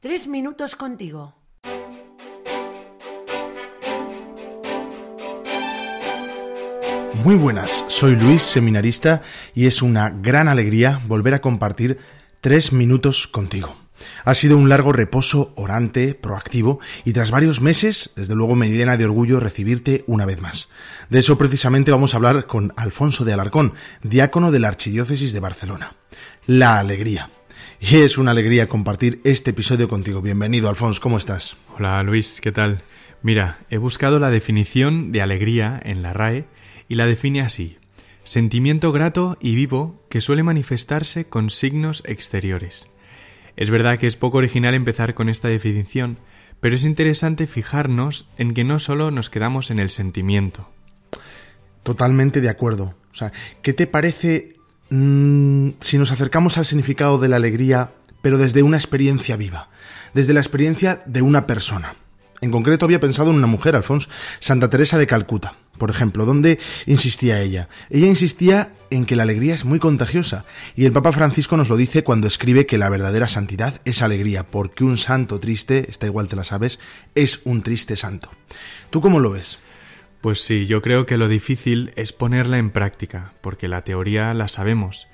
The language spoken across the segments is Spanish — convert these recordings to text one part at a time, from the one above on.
Tres minutos contigo. Muy buenas, soy Luis, seminarista, y es una gran alegría volver a compartir tres minutos contigo. Ha sido un largo reposo orante, proactivo, y tras varios meses, desde luego me llena de orgullo recibirte una vez más. De eso precisamente vamos a hablar con Alfonso de Alarcón, diácono de la Archidiócesis de Barcelona. La alegría. Y es una alegría compartir este episodio contigo. Bienvenido, Alfonso, ¿cómo estás? Hola, Luis, ¿qué tal? Mira, he buscado la definición de alegría en la RAE y la define así. Sentimiento grato y vivo que suele manifestarse con signos exteriores. Es verdad que es poco original empezar con esta definición, pero es interesante fijarnos en que no solo nos quedamos en el sentimiento. Totalmente de acuerdo. O sea, ¿qué te parece Mm, si nos acercamos al significado de la alegría, pero desde una experiencia viva, desde la experiencia de una persona. En concreto había pensado en una mujer, Alfonso, Santa Teresa de Calcuta, por ejemplo, donde insistía ella. Ella insistía en que la alegría es muy contagiosa, y el Papa Francisco nos lo dice cuando escribe que la verdadera santidad es alegría, porque un santo triste, está igual te la sabes, es un triste santo. ¿Tú cómo lo ves? Pues sí, yo creo que lo difícil es ponerla en práctica, porque la teoría la sabemos.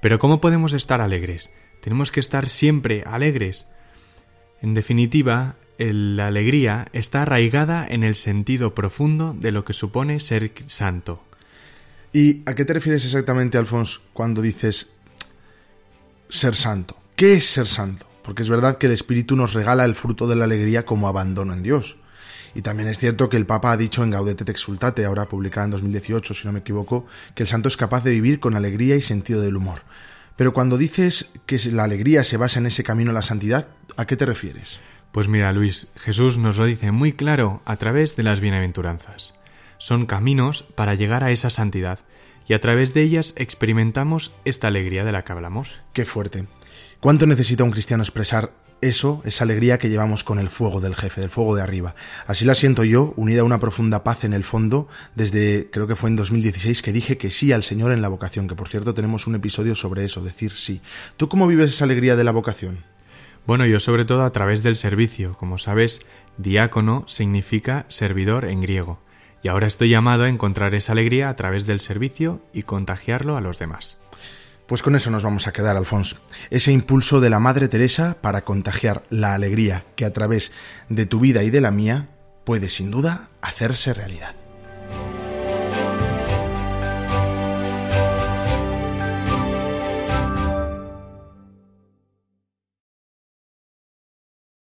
Pero ¿cómo podemos estar alegres? Tenemos que estar siempre alegres. En definitiva, la alegría está arraigada en el sentido profundo de lo que supone ser santo. ¿Y a qué te refieres exactamente, Alfonso, cuando dices ser santo? ¿Qué es ser santo? Porque es verdad que el Espíritu nos regala el fruto de la alegría como abandono en Dios. Y también es cierto que el Papa ha dicho en Gaudete te Exultate, ahora publicada en 2018, si no me equivoco, que el santo es capaz de vivir con alegría y sentido del humor. Pero cuando dices que la alegría se basa en ese camino a la santidad, ¿a qué te refieres? Pues mira, Luis, Jesús nos lo dice muy claro a través de las bienaventuranzas. Son caminos para llegar a esa santidad, y a través de ellas experimentamos esta alegría de la que hablamos. Qué fuerte. ¿Cuánto necesita un cristiano expresar eso, esa alegría que llevamos con el fuego del jefe, del fuego de arriba. Así la siento yo, unida a una profunda paz en el fondo, desde creo que fue en 2016 que dije que sí al Señor en la vocación, que por cierto tenemos un episodio sobre eso, decir sí. ¿Tú cómo vives esa alegría de la vocación? Bueno, yo sobre todo a través del servicio. Como sabes, diácono significa servidor en griego. Y ahora estoy llamado a encontrar esa alegría a través del servicio y contagiarlo a los demás. Pues con eso nos vamos a quedar, Alfonso. Ese impulso de la Madre Teresa para contagiar la alegría que a través de tu vida y de la mía puede sin duda hacerse realidad.